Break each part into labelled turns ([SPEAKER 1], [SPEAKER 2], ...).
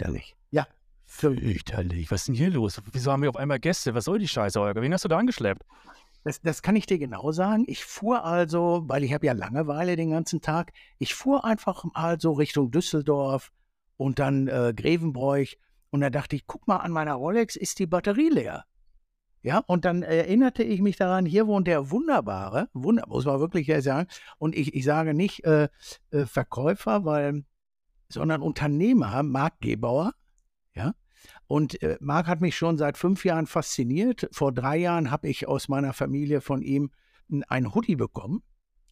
[SPEAKER 1] Fürchterlich. Ja.
[SPEAKER 2] Fürchterlich. Was ist denn hier los? Wieso haben wir auf einmal Gäste? Was soll die Scheiße, Holger? Wen hast du da angeschleppt?
[SPEAKER 1] Das, das kann ich dir genau sagen. Ich fuhr also, weil ich habe ja Langeweile den ganzen Tag, ich fuhr einfach mal so Richtung Düsseldorf und dann äh, Grevenbroich und da dachte ich, guck mal an meiner Rolex, ist die Batterie leer. Ja, und dann erinnerte ich mich daran, hier wohnt der wunderbare, wunder, muss man wirklich sagen, und ich, ich sage nicht äh, äh, Verkäufer, weil, sondern Unternehmer, Marc Gebauer, ja, und äh, Marc hat mich schon seit fünf Jahren fasziniert. Vor drei Jahren habe ich aus meiner Familie von ihm ein Hoodie bekommen.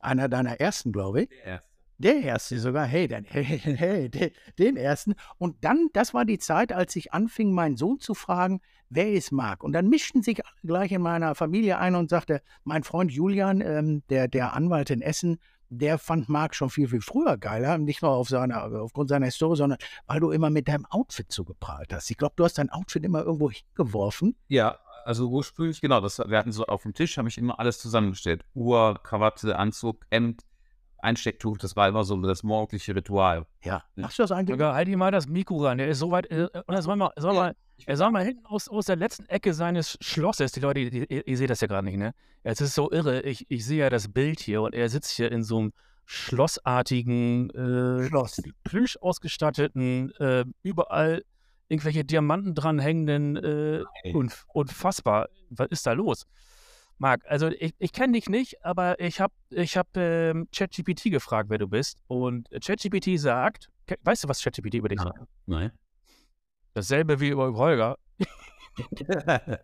[SPEAKER 1] Einer deiner ersten, glaube ich. Der erste. Der erste sogar. Hey, den, hey, hey, den, den ersten. Und dann, das war die Zeit, als ich anfing, meinen Sohn zu fragen, wer ist Marc? Und dann mischten sich alle gleich in meiner Familie ein und sagte, mein Freund Julian, ähm, der, der Anwalt in Essen, der fand Marc schon viel, viel früher geiler. Nicht nur auf seiner, aufgrund seiner Historie, sondern weil du immer mit deinem Outfit so geprahlt hast. Ich glaube, du hast dein Outfit immer irgendwo hingeworfen.
[SPEAKER 3] Ja, also ursprünglich, genau, das, wir hatten so auf dem Tisch, habe ich immer alles zusammengestellt. Uhr, Krawatte, Anzug, Hemd, Einstecktuch, das war immer so das morgendliche Ritual.
[SPEAKER 1] Ja. Machst du das eigentlich?
[SPEAKER 2] Sogar halt ihm mal das Mikro ran. Der ist so weit. Äh, er soll mal, soll mal, er soll mal hinten aus, aus der letzten Ecke seines Schlosses. Die Leute, die, ihr, ihr seht das ja gerade nicht, ne? Es ist so irre. Ich, ich sehe ja das Bild hier und er sitzt hier in so einem schlossartigen, äh,
[SPEAKER 1] Schloss.
[SPEAKER 2] plüsch ausgestatteten, äh, überall irgendwelche Diamanten dranhängenden. Äh, unf unfassbar. Was ist da los? Marc, also ich, ich kenne dich nicht, aber ich habe ich hab, ähm, ChatGPT gefragt, wer du bist. Und ChatGPT sagt, weißt du, was ChatGPT über dich sagt?
[SPEAKER 3] Nein.
[SPEAKER 2] Dasselbe wie über Holger.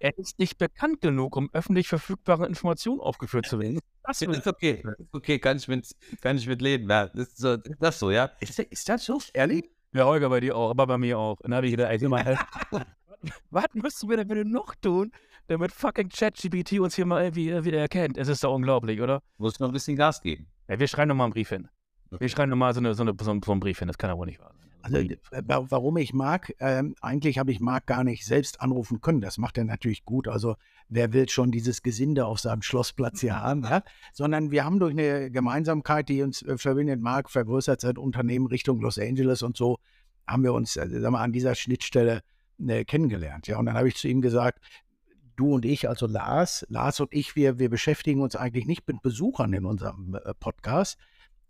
[SPEAKER 2] er ist nicht bekannt genug, um öffentlich verfügbare Informationen aufgeführt zu werden.
[SPEAKER 3] Das ist okay. Okay, kann ich mit, kann ich mit leben. Ja, das ist so, das so ja.
[SPEAKER 1] Ist, ist das so? Ehrlich?
[SPEAKER 2] Ja, Holger bei dir auch, aber bei mir auch. Dann habe ich gedacht, ey, mal, was müssten wir denn bitte noch tun, damit fucking ChatGPT uns hier mal irgendwie äh, wieder erkennt? Es ist doch unglaublich, oder?
[SPEAKER 3] Muss noch ein bisschen Gas geben.
[SPEAKER 2] Ja, wir schreiben noch mal einen Brief hin. Wir schreiben noch mal so, eine, so, eine, so einen Brief hin. Das kann ja wohl nicht wahr sein.
[SPEAKER 1] Also, äh, warum ich mag, ähm, eigentlich habe ich Marc gar nicht selbst anrufen können. Das macht er natürlich gut. Also, wer will schon dieses Gesinde auf seinem Schlossplatz hier haben? Ja? Sondern wir haben durch eine Gemeinsamkeit, die uns äh, verbindet, Marc vergrößert sein Unternehmen Richtung Los Angeles und so, haben wir uns äh, sagen wir, an dieser Schnittstelle äh, kennengelernt. Ja? Und dann habe ich zu ihm gesagt, du und ich, also Lars, Lars und ich, wir, wir beschäftigen uns eigentlich nicht mit Besuchern in unserem äh, Podcast,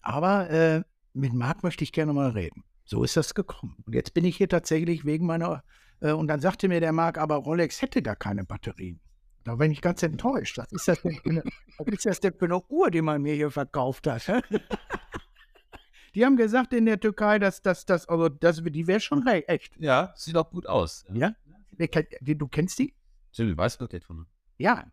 [SPEAKER 1] aber äh, mit Marc möchte ich gerne mal reden. So ist das gekommen. Und jetzt bin ich hier tatsächlich wegen meiner, äh, und dann sagte mir der Marc, aber Rolex hätte gar keine Batterien. Da bin ich ganz enttäuscht. Was ist das denn für eine, ist das denn für eine Uhr, die man mir hier verkauft hat? die haben gesagt in der Türkei, dass das, das, also das, die wäre schon echt.
[SPEAKER 3] Ja, sieht auch gut aus.
[SPEAKER 1] Ja? Du kennst die?
[SPEAKER 3] Stimmt, Weißgold von.
[SPEAKER 1] Ja.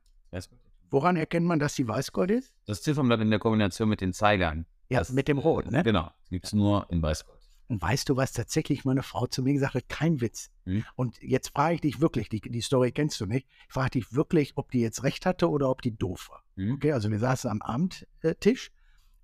[SPEAKER 1] Woran erkennt man, dass die Weißgold ist?
[SPEAKER 3] Das Ziffernblatt in der Kombination mit den Zeigern.
[SPEAKER 1] Ja, das, mit dem Rot, ne?
[SPEAKER 3] Genau. Gibt es nur in Weißgold.
[SPEAKER 1] Und weißt du, was tatsächlich meine Frau zu mir gesagt hat? Kein Witz. Hm? Und jetzt frage ich dich wirklich, die, die Story kennst du nicht, ich frage dich wirklich, ob die jetzt recht hatte oder ob die doof war. Hm? Okay, also wir saßen am Abendtisch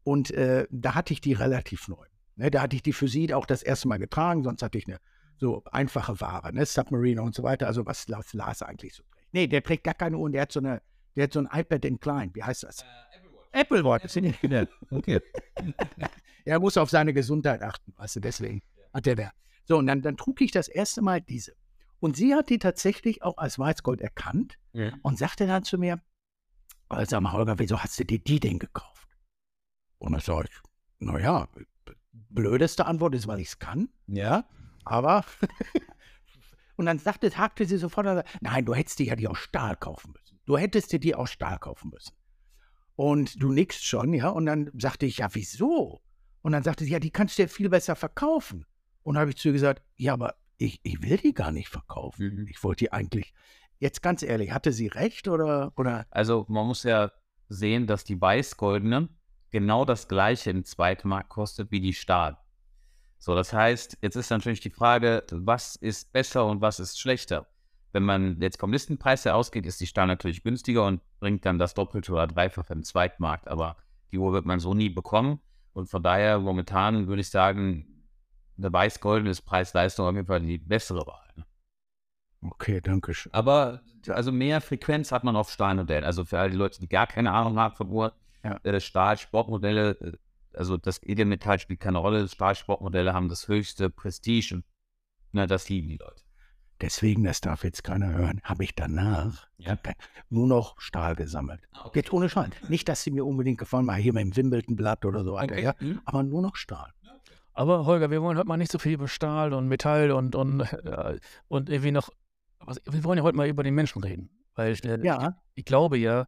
[SPEAKER 1] und äh, da hatte ich die relativ neu. Ne, da hatte ich die für sie auch das erste Mal getragen, sonst hatte ich eine so einfache Ware, ne? Submarine und so weiter, also was Lars, Lars eigentlich so. Nee, der trägt gar keine Uhr und der hat so eine, der hat so ein iPad in klein. Wie heißt das? Uh, Apple Watch. Apple Watch. Genau. Okay. er muss auf seine Gesundheit achten, weißt du, deswegen hat er da. So, und dann, dann trug ich das erste Mal diese. Und sie hat die tatsächlich auch als Weißgold erkannt ja. und sagte dann zu mir, also, sag mal, Holger, wieso hast du dir die denn gekauft? Und dann sage ich, naja, blödeste Antwort ist, weil ich es kann. Ja. Aber. Und dann sagte, hakte sie sofort, nein, du hättest dir ja die aus Stahl kaufen müssen. Du hättest dir die aus Stahl kaufen müssen. Und du nickst schon, ja. Und dann sagte ich, ja, wieso? Und dann sagte sie, ja, die kannst du ja viel besser verkaufen. Und habe ich zu ihr gesagt, ja, aber ich, ich will die gar nicht verkaufen. Mhm. Ich wollte die eigentlich. Jetzt ganz ehrlich, hatte sie recht oder, oder?
[SPEAKER 3] Also man muss ja sehen, dass die weißgoldenen genau das gleiche im Zweitmarkt kostet wie die Stahl. So, das heißt, jetzt ist natürlich die Frage, was ist besser und was ist schlechter? Wenn man jetzt vom Listenpreis her ausgeht, ist die Stahl natürlich günstiger und bringt dann das Doppelte oder Dreifache im Zweitmarkt, aber die Uhr wird man so nie bekommen. Und von daher momentan würde ich sagen, der weiß-golden ist Preis-Leistung auf jeden Fall die bessere Wahl. Ne?
[SPEAKER 1] Okay, danke schön.
[SPEAKER 3] Aber also mehr Frequenz hat man auf Stahlmodellen. Also für all die Leute, die gar keine Ahnung haben von Uhr, ja. äh, Stahl-Sportmodelle, äh, also das Edelmetall spielt keine Rolle. Stahlsportmodelle haben das höchste Prestige und Na, das lieben die Leute.
[SPEAKER 1] Deswegen, das darf jetzt keiner hören, habe ich danach
[SPEAKER 3] Ja.
[SPEAKER 1] nur noch Stahl gesammelt.
[SPEAKER 3] Okay.
[SPEAKER 1] Jetzt ohne Scheiß. Nicht, dass sie mir unbedingt gefallen, mal hier mit dem Wimbledon-Blatt oder so weiter,
[SPEAKER 3] Okay.
[SPEAKER 1] ja.
[SPEAKER 3] Hm?
[SPEAKER 1] Aber nur noch Stahl.
[SPEAKER 2] Aber Holger, wir wollen heute mal nicht so viel über Stahl und Metall und, und, äh, und irgendwie noch. Was, wir wollen ja heute mal über den Menschen reden. Weil äh,
[SPEAKER 1] Ja,
[SPEAKER 2] ich glaube ja,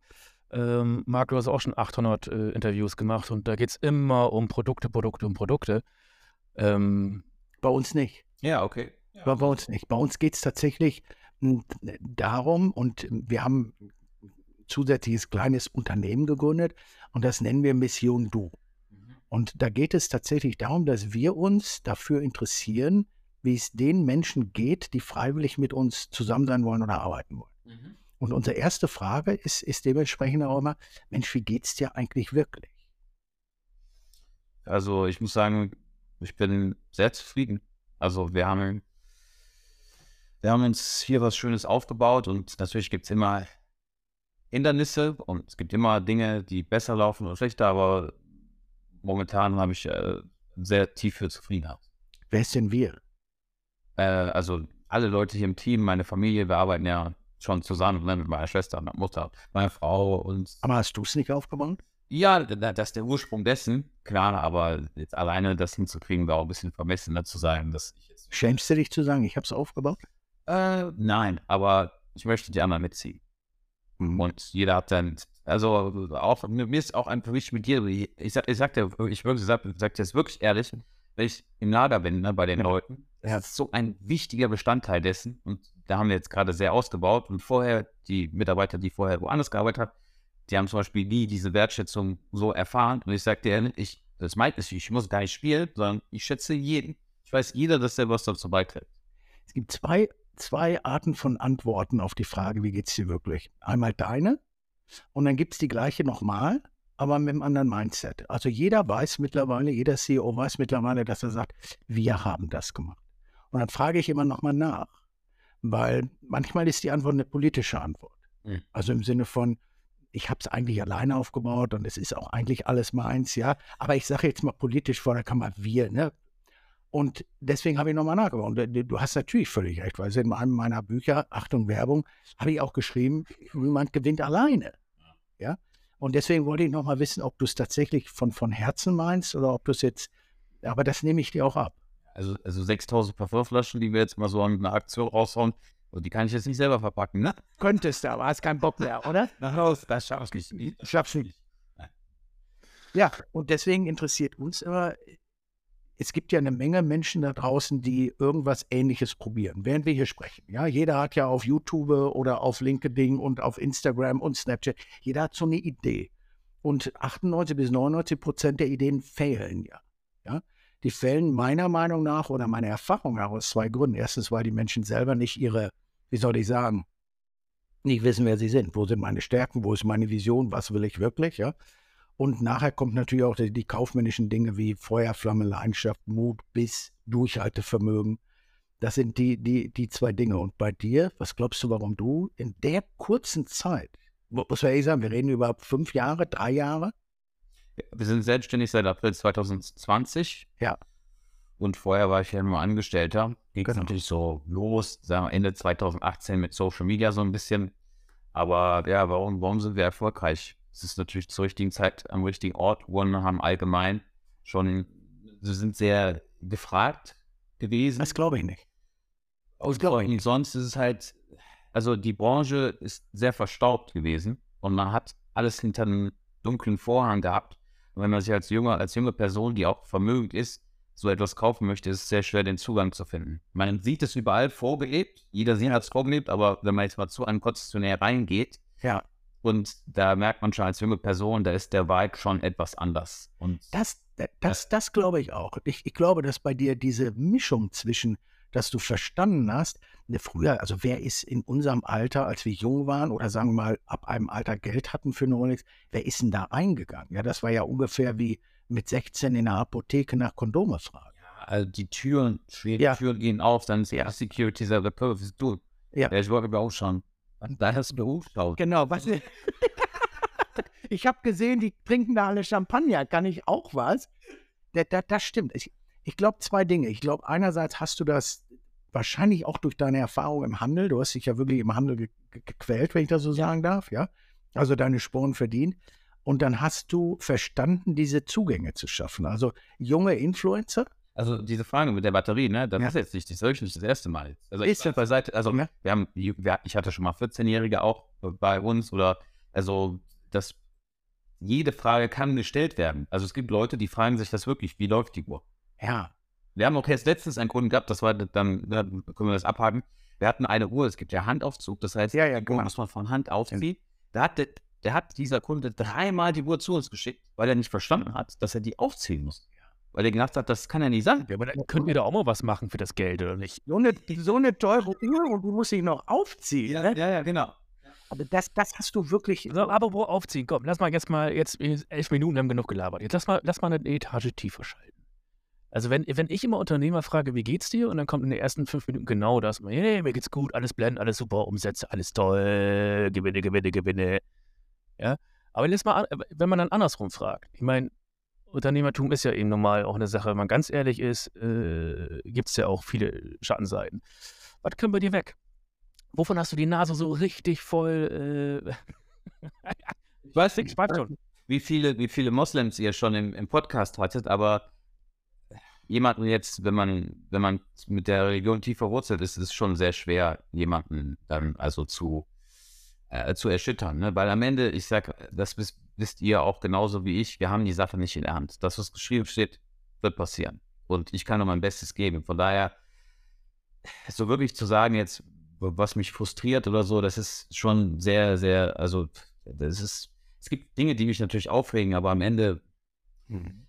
[SPEAKER 2] ähm, Marc, du hast auch schon 800 äh, Interviews gemacht und da geht es immer um Produkte, Produkte und Produkte. Ähm,
[SPEAKER 1] bei uns nicht.
[SPEAKER 3] Ja, okay.
[SPEAKER 1] Bei, bei uns nicht. Bei uns geht es tatsächlich m, darum, und wir haben ein zusätzliches kleines Unternehmen gegründet und das nennen wir Mission Du. Und da geht es tatsächlich darum, dass wir uns dafür interessieren, wie es den Menschen geht, die freiwillig mit uns zusammen sein wollen oder arbeiten wollen.
[SPEAKER 3] Mhm.
[SPEAKER 1] Und unsere erste Frage ist, ist dementsprechend auch immer, Mensch, wie geht es dir eigentlich wirklich?
[SPEAKER 3] Also ich muss sagen, ich bin sehr zufrieden. Also wir haben, wir haben uns hier was Schönes aufgebaut und natürlich gibt es immer Hindernisse und es gibt immer Dinge, die besser laufen oder schlechter, aber momentan habe ich äh, sehr tiefe Zufriedenheit.
[SPEAKER 1] Wer ist denn wir?
[SPEAKER 3] Äh, also alle Leute hier im Team, meine Familie, wir arbeiten ja schon zusammen ne, mit meiner Schwester, meiner Mutter, meiner Frau und
[SPEAKER 1] Aber hast du es nicht aufgebaut?
[SPEAKER 3] Ja, da- das ist der Ursprung dessen, klar, aber jetzt alleine das hinzukriegen, war auch ein bisschen vermessener zu sein, dass ich jetzt.
[SPEAKER 1] Schämst du dich zu sagen, ich habe es aufgebaut?
[SPEAKER 3] Äh, nein, aber ich möchte die anderen mitziehen. Und jeder hat dann, also auch, mir ist auch einfach wichtig mit dir, ich, sag- ich sag dir, ich wirklich sag, sag dir das wirklich ehrlich, ich im Lager bin, ne, bei den Leuten,
[SPEAKER 1] Ja.
[SPEAKER 3] das ist so ein wichtiger Bestandteil dessen und da haben wir jetzt gerade sehr ausgebaut und vorher, die Mitarbeiter, die vorher woanders gearbeitet haben, die haben zum Beispiel nie diese Wertschätzung so erfahren und ich sag dir ehrlich, ich, das meint es, ich muss gar nicht spielen, sondern ich schätze jeden. Ich weiß jeder, dass der was dazu beiträgt.
[SPEAKER 1] Es gibt zwei, zwei Arten von Antworten auf die Frage, wie geht es dir wirklich? Einmal deine und dann gibt es die gleiche nochmal, aber mit einem anderen Mindset. Also jeder weiß mittlerweile, jeder CEO weiß mittlerweile, dass er sagt, wir haben das gemacht. Und dann frage ich immer nochmal nach, weil manchmal ist die Antwort eine politische Antwort.
[SPEAKER 3] Mhm.
[SPEAKER 1] Also im Sinne von, ich habe es eigentlich alleine aufgebaut und es ist auch eigentlich alles meins, ja. Aber ich sage jetzt mal politisch vor der Kamera wir, ne? Und deswegen habe ich nochmal nachgebaut. Und du- du hast natürlich völlig recht, weil in einem meiner Bücher, Achtung Werbung, habe ich auch geschrieben, niemand gewinnt alleine. Ja. Und deswegen wollte ich nochmal wissen, ob du es tatsächlich von, von Herzen meinst oder ob du es jetzt, aber das nehme ich dir auch ab.
[SPEAKER 3] Also, also 6000 Parfümflaschen, die wir jetzt mal so an einer Aktion raushauen, und die kann ich jetzt nicht selber verpacken, ne?
[SPEAKER 1] Könntest du, aber hast keinen Bock mehr, oder?
[SPEAKER 3] Na los, das schaffst du nicht.
[SPEAKER 1] Ich schaff's nicht. Ja, und deswegen interessiert uns immer, es gibt ja eine Menge Menschen da draußen, die irgendwas Ähnliches probieren, während wir hier sprechen. Ja, jeder hat ja auf YouTube oder auf LinkedIn und auf Instagram und Snapchat, jeder hat so eine Idee. Und 98 bis 99 Prozent der Ideen fehlen ja. ja. Die fehlen meiner Meinung nach oder meiner Erfahrung nach aus zwei Gründen. Erstens, weil die Menschen selber nicht ihre, wie soll ich sagen, nicht wissen, wer sie sind. Wo sind meine Stärken? Wo ist meine Vision? Was will ich wirklich? Ja. Und nachher kommt natürlich auch die, die kaufmännischen Dinge wie Feuerflamme, Leidenschaft, Mut, Biss, Durchhaltevermögen. Das sind die, die, die zwei Dinge. Und bei dir, was glaubst du, warum du in der kurzen Zeit, mu- muss man ehrlich sagen, wir reden über fünf Jahre, drei Jahre,
[SPEAKER 3] Wir sind selbstständig seit April 2020.
[SPEAKER 1] Ja.
[SPEAKER 3] Und vorher war ich ja nur Angestellter. Ging
[SPEAKER 1] Genau.
[SPEAKER 3] natürlich so los, sagen wir Ende 2018 mit Social Media so ein bisschen. Aber ja, warum, warum sind wir erfolgreich? Es ist natürlich zur richtigen Zeit am richtigen Ort. One haben allgemein schon, sie sind sehr gefragt gewesen.
[SPEAKER 1] das glaube ich nicht.
[SPEAKER 3] Und und sonst ist es halt, also die Branche ist sehr verstaubt gewesen und man hat alles hinter einem dunklen Vorhang gehabt. Und wenn man sich als junge, als junge Person, die auch vermögend ist, so etwas kaufen möchte, ist es sehr schwer, den Zugang zu finden. Man sieht es überall vorgelebt, jeder sieht hat es vorgelebt, aber wenn man jetzt mal zu einem Konzessionär reingeht
[SPEAKER 1] Ja,
[SPEAKER 3] und da merkt man schon als junge Person, da ist der Vibe schon etwas anders. Und
[SPEAKER 1] Das, das, das glaube ich auch. Ich, ich glaube, dass bei dir diese Mischung zwischen, dass du verstanden hast, ne, früher, also wer ist in unserem Alter, als wir jung waren oder sagen wir mal ab einem Alter Geld hatten für eine Rolex, wer ist denn da eingegangen? Ja, das war ja ungefähr wie mit 16 in der Apotheke nach Kondome fragen.
[SPEAKER 3] also die Türen, schwere
[SPEAKER 1] Ja.
[SPEAKER 3] Türen gehen auf, dann ist ja Security bist du?
[SPEAKER 1] Ja.
[SPEAKER 3] Ich wollte mir auch schauen. Da hast du mir umgeschaut.
[SPEAKER 1] Genau, was Ich habe gesehen, die trinken da alle Champagner. Kann ich auch was? Das, das, das stimmt. Ich, ich glaube zwei Dinge. Ich glaube, einerseits hast du das wahrscheinlich auch durch deine Erfahrung im Handel. Du hast dich ja wirklich im Handel ge gequält, wenn ich das so sagen darf, ja. Also deine Sporen verdient. Und dann hast du verstanden, diese Zugänge zu schaffen. Also junge Influencer.
[SPEAKER 3] Also diese Frage mit der Batterie, ne, das ja. ist jetzt nicht, das ist wirklich nicht das erste Mal. Also ist ich beiseite, also ja. wir haben, ich hatte schon mal 14-Jährige auch bei uns oder also das jede Frage kann gestellt werden. Also es gibt Leute, die fragen sich das wirklich, wie läuft die Uhr?
[SPEAKER 1] Ja.
[SPEAKER 3] Wir haben auch jetzt letztens einen Kunden gehabt, das war dann, dann können wir das abhaken. Wir hatten eine Uhr, es gibt ja Handaufzug, das heißt,
[SPEAKER 1] ja, ja, genau.
[SPEAKER 3] muss man von Hand aufziehen. Da hat der, der, hat dieser Kunde dreimal die Uhr zu uns geschickt, weil er nicht verstanden hat, dass er die aufziehen muss. Weil er gedacht hat, das kann ja nicht sein.
[SPEAKER 2] Ja, aber dann könnt ihr da auch mal was machen für das Geld, oder nicht?
[SPEAKER 1] So eine, so eine teure Uhr und du musst dich noch aufziehen.
[SPEAKER 3] Ja, ne? ja, ja, genau.
[SPEAKER 1] Aber das, das hast du wirklich.
[SPEAKER 2] So, aber wo aufziehen? Komm, lass mal jetzt mal, jetzt elf Minuten haben genug gelabert. Jetzt lass mal, lass mal eine Etage tiefer schalten. Also wenn, wenn ich immer Unternehmer frage, wie geht's dir? Und dann kommt in den ersten fünf Minuten genau das. Hey, mir geht's gut, alles blend, alles super, Umsätze, alles toll, Gewinne, Gewinne, Gewinne. Ja. Aber lass mal, wenn man dann andersrum fragt. Ich meine, Unternehmertum ist ja eben normal auch eine Sache, wenn man ganz ehrlich ist, äh, gibt es ja auch viele Schattenseiten. Was können wir dir weg? Wovon hast du die Nase so richtig voll?
[SPEAKER 3] Äh, ich weiß nicht, schon. Wie viele, wie viele Moslems ihr schon im, im Podcast hattet, aber jemanden jetzt, wenn man, wenn man mit der Religion tiefer wurzelt, ist es schon sehr schwer, jemanden dann also zu, äh, zu erschüttern. Ne? Weil am Ende, ich sag, das wisst, wisst ihr auch genauso wie ich, wir haben die Sache nicht in der Hand. Das, was geschrieben steht, wird passieren. Und ich kann nur mein Bestes geben. Von daher, so wirklich zu sagen, jetzt was mich frustriert oder so, das ist schon sehr, sehr, also das ist, es gibt Dinge, die mich natürlich aufregen, aber am Ende, mhm.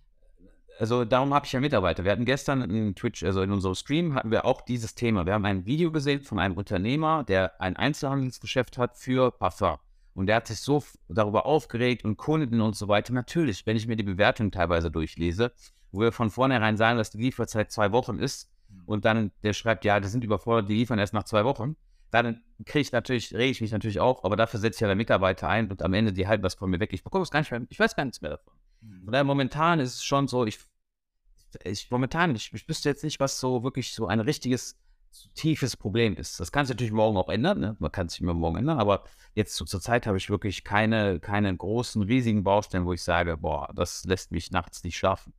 [SPEAKER 3] also darum habe ich ja Mitarbeiter. Wir hatten gestern in Twitch, also in unserem Stream, hatten wir auch dieses Thema. Wir haben ein Video gesehen von einem Unternehmer, der ein Einzelhandelsgeschäft hat für Parfum. Und der hat sich so darüber aufgeregt und Kunden und so weiter. Natürlich, wenn ich mir die Bewertung teilweise durchlese, wo wir von vornherein sagen, dass die Lieferzeit zwei Wochen ist, und dann der schreibt, ja, das sind überfordert, die liefern erst nach zwei Wochen, dann kriege ich natürlich, rege ich mich natürlich auf, aber dafür setze ich ja der Mitarbeiter ein und am Ende die halten was von mir weg. Ich bekomme es gar nicht mehr, ich weiß gar nichts mehr davon. Mhm. Von daher momentan ist es schon so, ich, ich momentan, ich, ich wüsste jetzt nicht, was so wirklich so ein richtiges, tiefes Problem ist. Das kann sich natürlich morgen auch ändern, ne? man kann sich immer morgen ändern, aber jetzt so, zur Zeit habe ich wirklich keine, keine großen, riesigen Baustellen, wo ich sage, boah, das lässt mich nachts nicht schlafen.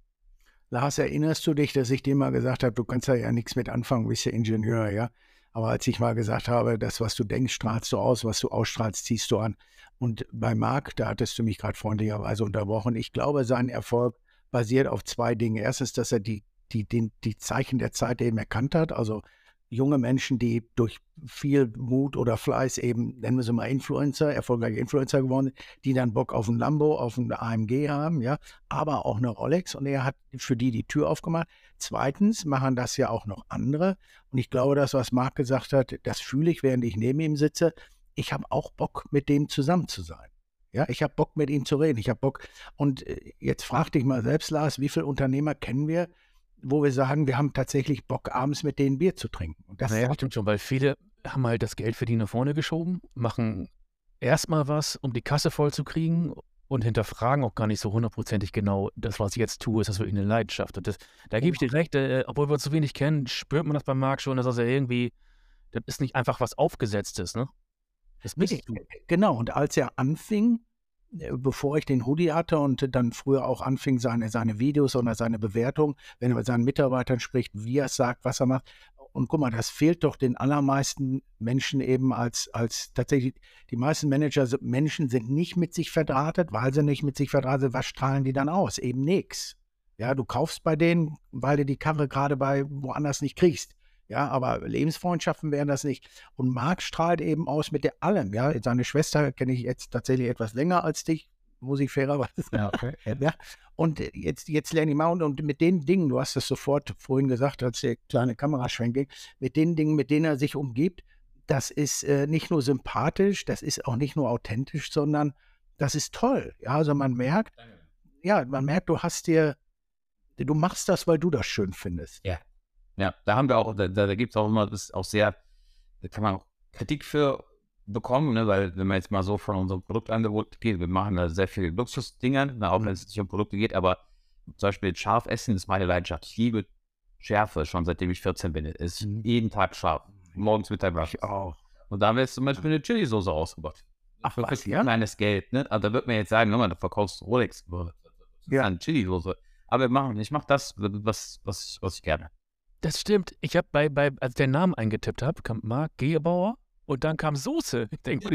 [SPEAKER 1] Lars, erinnerst du dich, dass ich dir mal gesagt habe, du kannst da ja nichts mit anfangen, bist ja Ingenieur, ja? Aber als ich mal gesagt habe, das, was du denkst, strahlst du aus, was du ausstrahlst, ziehst du an. Und bei Marc, da hattest du mich gerade freundlicherweise unterbrochen. Ich glaube, sein Erfolg basiert auf zwei Dinge. Erstens, dass er die, die, die, die Zeichen der Zeit eben erkannt hat. Also junge Menschen, die durch viel Mut oder Fleiß eben, nennen wir sie mal Influencer, erfolgreiche Influencer geworden sind, die dann Bock auf ein Lambo, auf ein AMG haben, ja, aber auch eine Rolex und er hat für die die Tür aufgemacht. Zweitens machen das ja auch noch andere und ich glaube, das, was Marc gesagt hat, das fühle ich, während ich neben ihm sitze. Ich habe auch Bock, mit dem zusammen zu sein. Ja, ich habe Bock, mit ihm zu reden. Ich habe Bock. Und äh, jetzt frag dich mal selbst, Lars, wie viele Unternehmer kennen wir, wo wir sagen, wir haben tatsächlich Bock, abends mit denen Bier zu trinken.
[SPEAKER 2] Und das naja, stimmt schon, weil viele haben halt das Geld für die nach vorne geschoben, machen erstmal was, um die Kasse voll zu kriegen und hinterfragen auch gar nicht so hundertprozentig genau, das, was ich jetzt tue, ist das wirklich eine Leidenschaft. Und das, da gebe ich dir recht, äh, obwohl wir uns so wenig kennen, spürt man das beim Marc schon, dass das ja irgendwie, das ist nicht einfach was Aufgesetztes, ne?
[SPEAKER 1] Das bist du. Genau, und als er anfing, äh, bevor ich den Hoodie hatte und dann früher auch anfing, seine, seine Videos oder seine Bewertung, wenn er mit seinen Mitarbeitern spricht, wie er es sagt, was er macht. Und guck mal, das fehlt doch den allermeisten Menschen eben als, als tatsächlich, die meisten Manager, Menschen sind nicht mit sich verdrahtet, weil sie nicht mit sich verdrahtet sind, was strahlen die dann aus? Eben nichts. Ja, du kaufst bei denen, weil du die Karre gerade bei woanders nicht kriegst. Ja, aber Lebensfreundschaften wären das nicht. Und Marc strahlt eben aus mit der allem. Ja, seine Schwester kenne ich jetzt tatsächlich etwas länger als dich, muss ich fairerweise sagen. Ja, okay. ja. Und jetzt, jetzt lerne ich mal und, und mit den Dingen, du hast es sofort vorhin gesagt, als der kleine Kameraschwenk ging, mit den Dingen, mit denen er sich umgibt, das ist äh, nicht nur sympathisch, das ist auch nicht nur authentisch, sondern das ist toll. Ja, also man merkt, ja, man merkt, du hast dir, du machst das, weil du das schön findest.
[SPEAKER 3] Ja. Ja, da haben wir auch, da, da gibt es auch immer, das ist auch sehr, da kann man auch Kritik für bekommen, ne? weil wenn man jetzt mal so von unserem Produktangebot geht, wir machen da sehr viele Luxusdinge, ne? auch wenn es nicht um Produkte geht, aber zum Beispiel scharf essen ist meine Leidenschaft. Ich liebe Schärfe, schon seitdem ich 14 bin. Ist mhm. jeden Tag scharf. Morgens, Mittag,
[SPEAKER 1] Ich auch.
[SPEAKER 3] Und da wird zum Beispiel eine Chili-Soße ausgebaut.
[SPEAKER 1] Ach, was, ja?
[SPEAKER 3] Kleines Geld, ne? Aber da wird mir jetzt sagen, nochmal, du verkaufst Rolex. Ja. Eine Chili-Soße. Aber wir machen, ich mache das, was, was, was ich gerne.
[SPEAKER 2] Das stimmt. Ich habe bei, bei, als ich den Namen eingetippt habe, kam Marc Gebauer und dann kam Soße. Ich denke,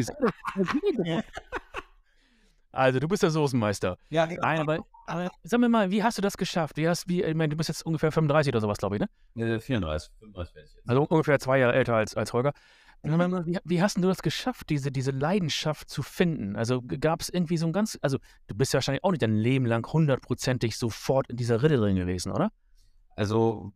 [SPEAKER 2] Also, du bist der Soßenmeister.
[SPEAKER 1] Ja, Nein,
[SPEAKER 2] aber, aber, sag mir mal, wie hast du das geschafft? Wie hast, wie, ich meine, du bist jetzt ungefähr 35 oder sowas, glaube ich,
[SPEAKER 3] ne? Äh, 34, 35
[SPEAKER 2] werde ich jetzt. Also ungefähr zwei Jahre älter als, als Holger. Wie, wie, hast du das geschafft, diese, diese Leidenschaft zu finden? Also gab es irgendwie so ein ganz, also du bist ja wahrscheinlich auch nicht dein Leben lang hundertprozentig sofort in dieser Ritte drin gewesen, oder?
[SPEAKER 3] Also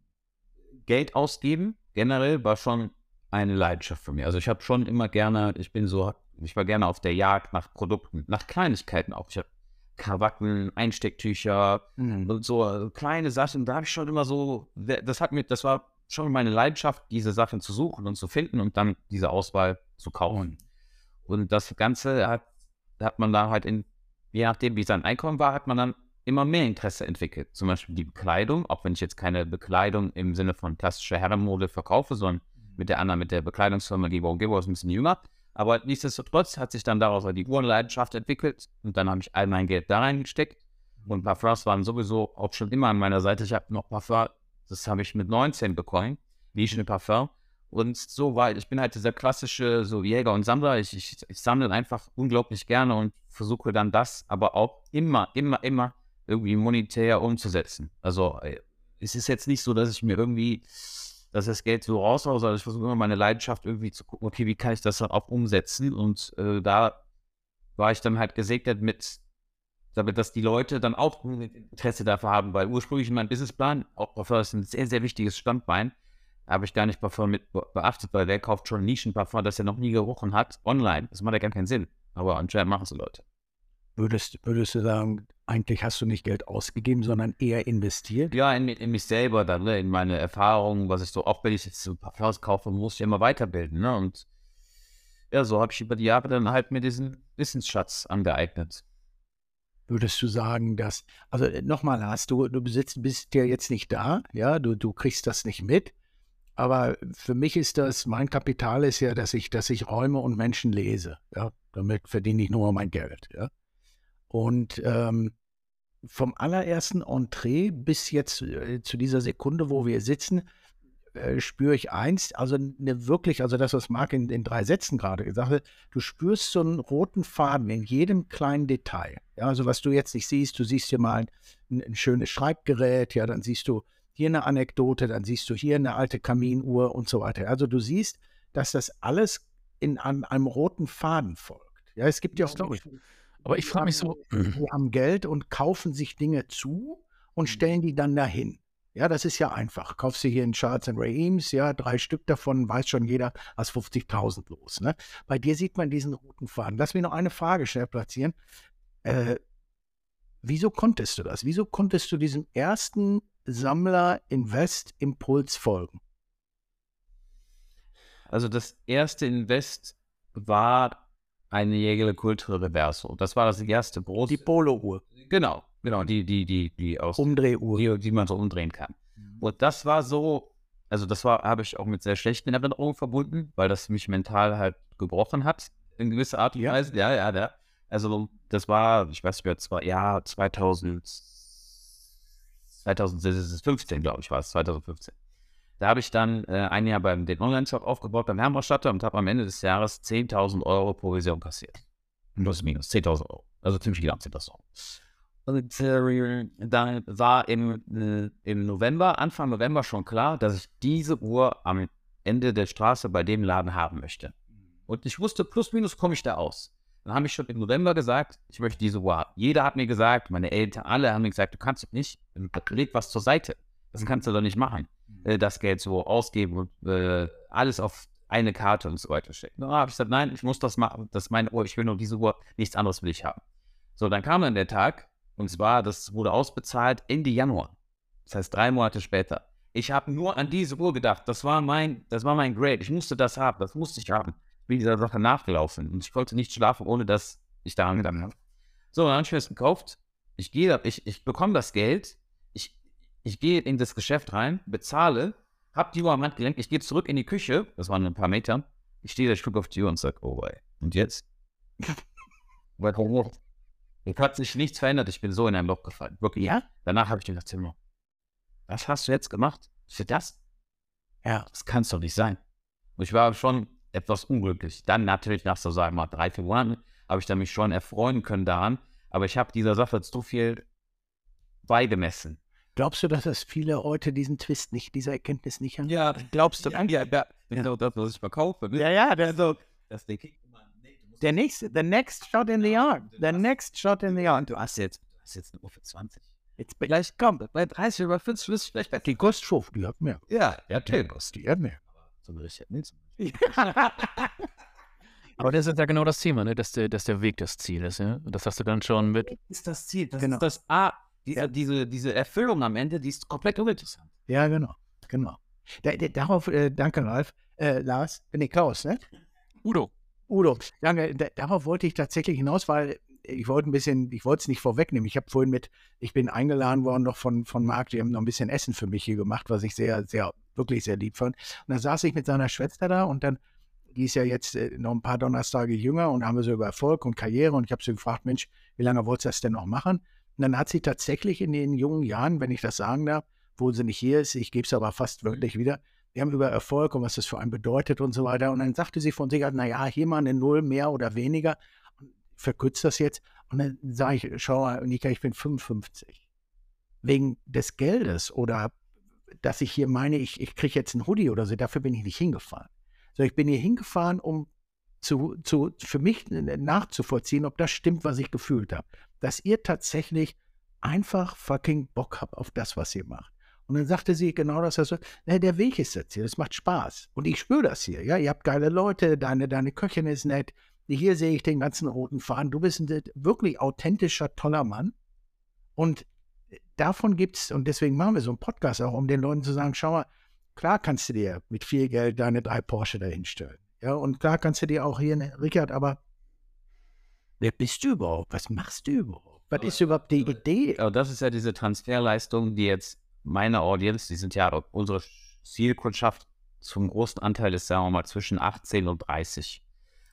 [SPEAKER 3] Geld ausgeben generell war schon eine Leidenschaft für mich. Also ich habe schon immer gerne, ich bin so ich war gerne auf der Jagd nach Produkten, nach Kleinigkeiten auch. Ich habe Krawatten, Einstecktücher mhm. und so also kleine Sachen. Da habe ich schon immer so, das hat mir, das war schon meine Leidenschaft, diese Sachen zu suchen und zu finden und dann diese Auswahl zu kaufen. Und das Ganze hat, hat man da halt in, je nachdem, wie sein Einkommen war, hat man dann immer mehr Interesse entwickelt. Zum Beispiel die Bekleidung, auch wenn ich jetzt keine Bekleidung im Sinne von klassischer Herrenmode verkaufe, sondern mhm. mit der anderen, mit der Bekleidungsfirma Gebo Gebo ist ein bisschen jünger, aber nichtsdestotrotz hat sich dann daraus die Uhrenleidenschaft entwickelt und dann habe ich all mein Geld da reingesteckt. Und Parfums waren sowieso auch schon immer an meiner Seite. Ich habe noch Parfum, das habe ich mit 19 bekommen, Nischne Parfum. Und so war ich bin halt dieser klassische so Jäger und Sammler. Ich, ich, ich sammle einfach unglaublich gerne und versuche dann das aber auch immer, immer, immer irgendwie monetär umzusetzen. Also äh, es ist jetzt nicht so, dass ich mir irgendwie dass das Geld so raushaue, sondern ich versuche immer meine Leidenschaft irgendwie zu gucken, okay, wie kann ich das dann auch umsetzen? Und äh, da war ich dann halt gesegnet mit, damit, dass die Leute dann auch Interesse dafür haben, weil ursprünglich in meinem Businessplan, auch Parfum ist ein sehr, sehr wichtiges Standbein, habe ich gar nicht Parfum mit beachtet, weil wer kauft schon Nischenparfum, das er noch nie gerochen hat, online? Das macht ja gar keinen Sinn. Aber anscheinend machen es Leute.
[SPEAKER 1] Würdest, würdest du sagen, eigentlich hast du nicht Geld ausgegeben, sondern eher investiert?
[SPEAKER 3] Ja, in, in mich selber dann, ne? in meine Erfahrungen, was ich so, auch wenn ich jetzt so Parfums kaufe, muss ich immer weiterbilden. Ne? Und ja, so habe ich über die Jahre dann halt mir diesen Wissensschatz angeeignet.
[SPEAKER 1] Würdest du sagen, dass, also äh, nochmal hast du, du besitzt, bist ja jetzt nicht da, ja, du, du kriegst das nicht mit. Aber für mich ist das, mein Kapital ist ja, dass ich, dass ich Räume und Menschen lese. Ja, damit verdiene ich nur mein Geld. Ja. Und ähm, vom allerersten Entree bis jetzt äh, zu dieser Sekunde, wo wir sitzen, äh, spüre ich eins, also ne, wirklich, also das, was Marc in, in drei Sätzen gerade gesagt hat, du spürst so einen roten Faden in jedem kleinen Detail. Ja, also was du jetzt nicht siehst, du siehst hier mal ein, ein schönes Schreibgerät, ja, dann siehst du hier eine Anekdote, dann siehst du hier eine alte Kaminuhr und so weiter. Also du siehst, dass das alles in einem, einem roten Faden folgt. Ja, es gibt ja auch
[SPEAKER 2] aber ich frage mich so.
[SPEAKER 1] Die haben Geld und kaufen sich Dinge zu und mhm. stellen die dann dahin. Ja, das ist ja einfach. Kaufst du hier in Charles and Rahems, ja, drei Stück davon, weiß schon jeder, hast 50.000 los. Ne? Bei dir sieht man diesen roten Faden. Lass mich noch eine Frage schnell platzieren. Äh, wieso konntest du das? Wieso konntest du diesem ersten Sammler-Invest-Impuls folgen?
[SPEAKER 3] Also das erste Invest war eine Jägerle Kultur Reverso. Das war das erste große.
[SPEAKER 1] Die Polo-Uhr.
[SPEAKER 3] Genau, genau, die, die, die, die aus.
[SPEAKER 1] Umdrehuhr.
[SPEAKER 3] Die, die man so umdrehen kann. Mhm. Und das war so, also das war, habe ich auch mit sehr schlechten Erinnerungen verbunden, weil das mich mental halt gebrochen hat, in gewisser Art und Weise. Ja, ja, ja. Also das war, ich weiß nicht, das war ja 2000, 2015, glaube ich, war es, 2015. Da habe ich dann äh, ein Jahr beim den Online-Shop aufgebaut beim Hermausstatter und habe am Ende des Jahres 10.000 Euro Provision kassiert. Plus minus 10.000 Euro. Also ziemlich genau 10.000 Euro. Und äh, dann war im, äh, im November, Anfang November schon klar, dass ich diese Uhr am Ende der Straße bei dem Laden haben möchte. Und ich wusste, plus minus komme ich da aus. Dann habe ich schon im November gesagt, ich möchte diese Uhr haben. Jeder hat mir gesagt, meine Eltern, alle haben mir gesagt, du kannst nicht, leg was zur Seite. Das kannst du doch nicht machen. Äh, das Geld so ausgeben und äh, alles auf eine Karte und so weiter stecken. Da habe ich gesagt, nein, ich muss das machen, das ist meine Uhr, ich will nur diese Uhr, nichts anderes will ich haben. So, dann kam dann der Tag, und zwar, das wurde ausbezahlt Ende Januar. Das heißt, drei Monate später. Ich habe nur an diese Uhr gedacht. Das war mein, das war mein Grade. Ich musste das haben. Das musste ich haben. Ich bin dieser Sache nachgelaufen. Und ich konnte nicht schlafen, ohne dass ich daran gedacht habe. So, dann habe ich mir das gekauft. Ich gehe, ich, ich bekomme das Geld Ich gehe in das Geschäft rein, bezahle, hab die Uhr am Handgelenk, ich gehe zurück in die Küche, das waren ein paar Meter, ich stehe da, ich gucke auf die Uhr und sage, oh, ey. und jetzt? Es hat sich nichts verändert, ich bin so in ein Loch gefallen. Wirklich.
[SPEAKER 1] Ja?
[SPEAKER 3] Danach habe ich gedacht, Zimmer, was hast du jetzt gemacht? Für das?
[SPEAKER 1] Ja.
[SPEAKER 3] Das kann es doch nicht sein. Und ich war schon etwas unglücklich. Dann natürlich nach so, sagen wir mal, drei, vier Monaten habe ich dann mich schon erfreuen können daran. Aber ich habe dieser Sache jetzt so viel beigemessen.
[SPEAKER 1] Glaubst du, dass das viele heute diesen Twist nicht, diese Erkenntnis nicht haben?
[SPEAKER 3] Ja, glaubst du? Ja, ja, ja. Genau das, was ich verkaufe.
[SPEAKER 1] Ja, ja, der, so,
[SPEAKER 3] Das ich.
[SPEAKER 1] der nächste, the next shot in the arm. The next shot in the arm.
[SPEAKER 3] Du hast jetzt, du hast jetzt eine Uhr für 20.
[SPEAKER 1] Jetzt bin
[SPEAKER 3] Vielleicht kommt, bei 30 oder 40 wirst du vielleicht besser.
[SPEAKER 1] die kostet schon, die hat mehr.
[SPEAKER 3] Ja, ja, natürlich.
[SPEAKER 1] Die hat mehr.
[SPEAKER 3] So will ich ja nicht.
[SPEAKER 2] Aber das ist ja genau das Thema, ne? dass, der, dass der Weg das Ziel ist. Ja? Und das hast du dann schon mit.
[SPEAKER 3] ist das Ziel. Das
[SPEAKER 1] Genau.
[SPEAKER 3] ist das A. Diese,
[SPEAKER 1] Ja.
[SPEAKER 3] diese, diese Erfüllung am Ende, die ist komplett uninteressant.
[SPEAKER 1] Ja, genau. Genau. Da, da, darauf, äh, danke, Ralf. Äh, Lars, bin ich Klaus, ne?
[SPEAKER 2] Udo.
[SPEAKER 1] Udo, danke. Da, darauf wollte ich tatsächlich hinaus, weil ich wollte ein bisschen, ich wollte es nicht vorwegnehmen. Ich habe vorhin mit, ich bin eingeladen worden noch von, von Marc, die haben noch ein bisschen Essen für mich hier gemacht, was ich sehr, sehr, wirklich sehr lieb fand. Und dann saß ich mit seiner Schwester da und dann, die ist ja jetzt äh, noch ein paar Donnerstage jünger und haben wir so über Erfolg und Karriere und ich habe sie gefragt, Mensch, wie lange wolltest du das denn noch machen? Und dann hat sie tatsächlich in den jungen Jahren, wenn ich das sagen darf, wo sie nicht hier ist, ich gebe es aber fast wirklich wieder, wir haben über Erfolg und was das für einen bedeutet und so weiter. Und dann sagte sie von sich, naja, hier mal eine Null mehr oder weniger. Verkürzt das jetzt. Und dann sage ich, schau mal, Nika, ich bin 55. Wegen des Geldes oder dass ich hier meine, ich, ich kriege jetzt einen Hoodie oder so, dafür bin ich nicht hingefahren. So, ich bin hier hingefahren, um zu, zu, für mich nachzuvollziehen, ob das stimmt, was ich gefühlt habe. Dass ihr tatsächlich einfach fucking Bock habt auf das, was ihr macht. Und dann sagte sie genau das, also, na, der Weg ist das hier, das macht Spaß. Und ich spüre das hier, ja, ihr habt geile Leute, deine, deine Köchin ist nett, hier sehe ich den ganzen roten Faden, du bist ein wirklich authentischer, toller Mann. Und davon gibt es, und deswegen machen wir so einen Podcast auch, um den Leuten zu sagen, schau mal, klar kannst du dir mit viel Geld deine drei Porsche dahinstellen. Ja, und klar kannst du dir auch hier, eine, Richard, aber wer bist du überhaupt? Was machst du überhaupt? Was ist überhaupt die Idee?
[SPEAKER 3] Aber das ist ja diese Transferleistung, die jetzt meine Audience, die sind ja unsere Zielkundschaft zum großen Anteil ist, sagen wir mal, zwischen 18 und 30.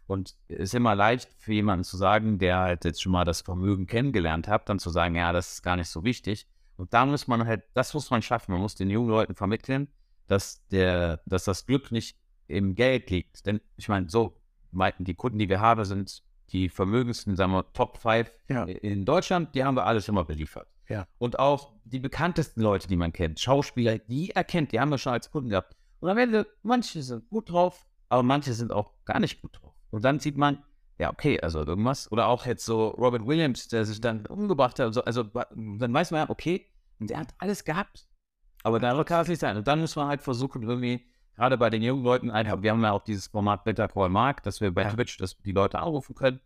[SPEAKER 3] Und es ist immer leicht für jemanden zu sagen, der halt jetzt schon mal das Vermögen kennengelernt hat, dann zu sagen, ja, das ist gar nicht so wichtig. Und da muss man halt, das muss man schaffen. Man muss den jungen Leuten vermitteln, dass der, dass das Glück nicht im Geld liegt. Denn ich meine, so meinten die Kunden, die wir haben, sind die vermögendsten, sagen wir, Top 5
[SPEAKER 1] Ja.
[SPEAKER 3] in Deutschland, die haben wir alles immer beliefert.
[SPEAKER 1] Ja.
[SPEAKER 3] Und auch die bekanntesten Leute, die man kennt, Schauspieler, die erkennt, die haben wir schon als Kunden gehabt. Und am Ende, manche sind gut drauf, aber manche sind auch gar nicht gut drauf. Und dann sieht man, ja, okay, also irgendwas. Oder auch jetzt so Robin Williams, der sich dann umgebracht hat. So, also dann weiß man ja, okay, der hat alles gehabt. Aber da kann es nicht sein. Und dann muss man halt versuchen, irgendwie, gerade bei den jungen Leuten, einfach, wir haben ja auch dieses Format Better Call Mark, dass wir bei Twitch dass die Leute anrufen können.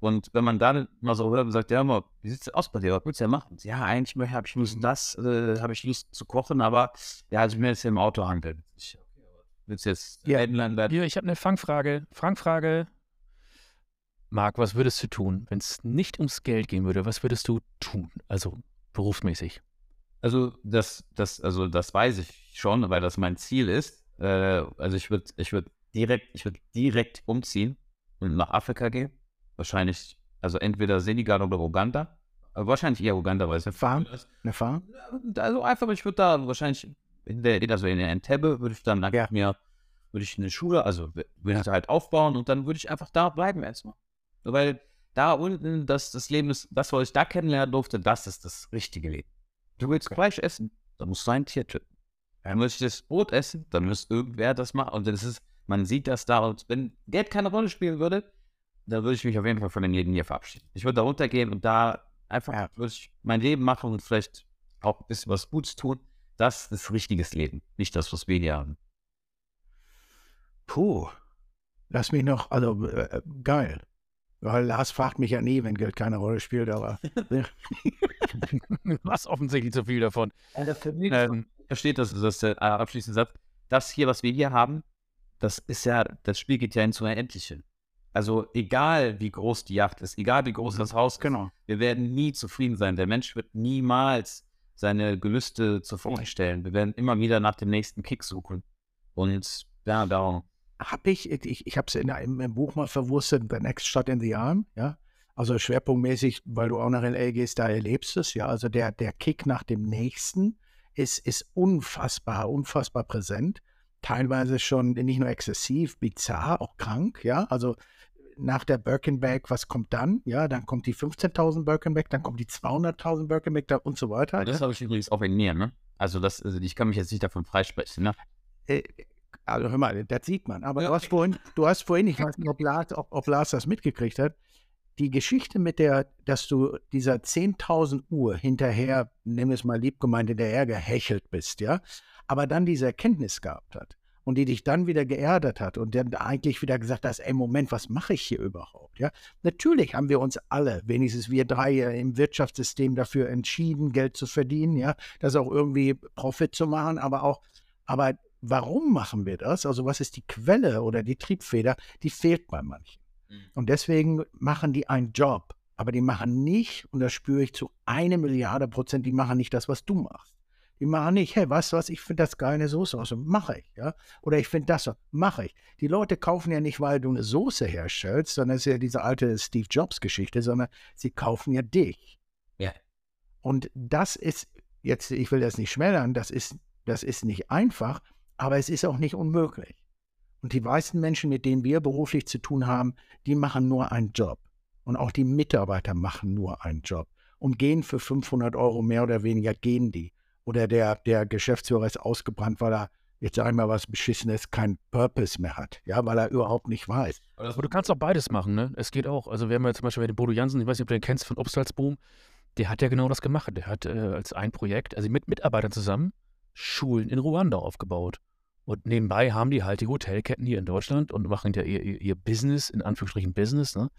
[SPEAKER 3] Und wenn man dann mal so hört und sagt, ja, mal, wie sieht's denn aus bei dir? Was willst du denn machen? Ja, eigentlich habe ich Lust, das, äh, habe ich Lust zu kochen, aber ja, also ich will jetzt hier im Auto handeln. Ich, du jetzt
[SPEAKER 1] Ja.
[SPEAKER 3] Händler
[SPEAKER 2] Hier, ich habe eine Fangfrage. Fangfrage. Marc, was würdest du tun, wenn es nicht ums Geld gehen würde? Was würdest du tun? Also berufsmäßig.
[SPEAKER 3] Also das, das, also das weiß ich schon, weil das mein Ziel ist. Äh, also ich würde, ich würde direkt, ich würde direkt umziehen und nach Afrika gehen. Wahrscheinlich, also entweder Senegal oder Uganda. Aber wahrscheinlich eher Uganda, weil es eine
[SPEAKER 1] Farm? Eine Farm?
[SPEAKER 3] Also einfach, ich würde da wahrscheinlich in der, also in der Entebbe würde ich dann
[SPEAKER 1] Ja.
[SPEAKER 3] mir, würde ich eine Schule, also würde ich halt aufbauen und dann würde ich einfach da bleiben erstmal. Weil da unten, das, das Leben ist, das, was ich da kennenlernen durfte, das ist das richtige Leben. Du willst Fleisch essen, dann musst du ein Tier töten. Dann musst du das Brot essen, dann muss irgendwer das machen. Und das ist, man sieht das da. Und wenn Geld keine Rolle spielen würde, dann würde ich mich auf jeden Fall von den Jeden hier verabschieden. Ich würde da runtergehen und da einfach
[SPEAKER 1] Ja.
[SPEAKER 3] würde ich mein Leben machen und vielleicht auch ein bisschen was Gutes tun. Das ist richtiges Leben, nicht das, was wir hier haben.
[SPEAKER 1] Puh. Lass mich noch, also äh, geil. Weil Lars fragt mich ja nie, wenn Geld keine Rolle spielt, aber
[SPEAKER 2] Du hast offensichtlich zu viel davon. Ähm,
[SPEAKER 3] versteht das, das ist der äh, abschließende Satz. Das hier, was wir hier haben, das ist ja, das Spiel geht ja ins Unendliche. Also egal wie groß die Yacht ist, egal wie groß das Haus ist,
[SPEAKER 1] genau.
[SPEAKER 3] wir werden nie zufrieden sein. Der Mensch wird niemals seine Gelüste zur Verfügung stellen. Wir werden immer wieder nach dem nächsten Kick suchen. Und ja, darum.
[SPEAKER 1] Habe ich, ich, ich habe es im, im Buch mal verwurstet, The Next Shot in the Arm, ja. Also schwerpunktmäßig, weil du auch nach LA gehst, da erlebst es, ja. Also der, der Kick nach dem nächsten ist, ist unfassbar, unfassbar präsent. Teilweise schon nicht nur exzessiv, bizarr, auch krank, ja. Also nach der Birkenback, was kommt dann? Ja, dann kommt die 15.000 Birkenback, dann kommt die 200.000 Birkenback und so weiter.
[SPEAKER 3] Das habe ich übrigens auch in mir, ne? Also das, also ich kann mich jetzt nicht davon freisprechen, ne?
[SPEAKER 1] Äh, also hör mal, das sieht man. Aber ja. du hast vorhin, du hast vorhin, ich weiß nicht, ob Lars, ob, ob Lars das mitgekriegt hat, die Geschichte mit der, dass du dieser 10.000 Uhr hinterher, nimm es mal lieb gemeint, hinterher gehechelt bist, ja, aber dann diese Erkenntnis gehabt hat und die dich dann wieder geerdet hat und dann eigentlich wieder gesagt hast, ey, Moment, was mache ich hier überhaupt, ja? Natürlich haben wir uns alle, wenigstens wir drei im Wirtschaftssystem dafür entschieden, Geld zu verdienen, ja, das auch irgendwie Profit zu machen, aber auch, aber warum machen wir das? Also was ist die Quelle oder die Triebfeder? Die fehlt bei manchen. Mhm. Und deswegen machen die einen Job, aber die machen nicht, und das spüre ich zu eine Milliarde Prozent, die machen nicht das, was du machst. Die machen nicht, hey, weißt du was, ich finde das geil, eine Soße aus, mache ich, ja. Oder ich finde das, mache ich. Die Leute kaufen ja nicht, weil du eine Soße herstellst, sondern es ist ja diese alte Steve Jobs-Geschichte, sondern sie kaufen ja dich.
[SPEAKER 3] Ja.
[SPEAKER 1] Und das ist, jetzt, ich will das nicht schmälern, das ist, das ist nicht einfach, aber es ist auch nicht unmöglich. Und die meisten Menschen, mit denen wir beruflich zu tun haben, die machen nur einen Job. Und auch die Mitarbeiter machen nur einen Job. Und gehen für 500 Euro mehr oder weniger, gehen die. Oder der, der Geschäftsführer ist ausgebrannt, weil er, jetzt sag ich mal was Beschissenes, keinen Purpose mehr hat. Ja, weil er überhaupt nicht weiß.
[SPEAKER 2] Aber du kannst auch beides machen, ne? Es geht auch. Also, wir haben ja zum Beispiel den Bodo Jansen, ich weiß nicht, ob du den kennst von Obstalsboom, der hat ja genau das gemacht. Der hat äh, als ein Projekt, also mit Mitarbeitern zusammen, Schulen in Ruanda aufgebaut. Und nebenbei haben die halt die Hotelketten hier in Deutschland und machen ja ihr, ihr, ihr Business, in Anführungsstrichen Business, ne?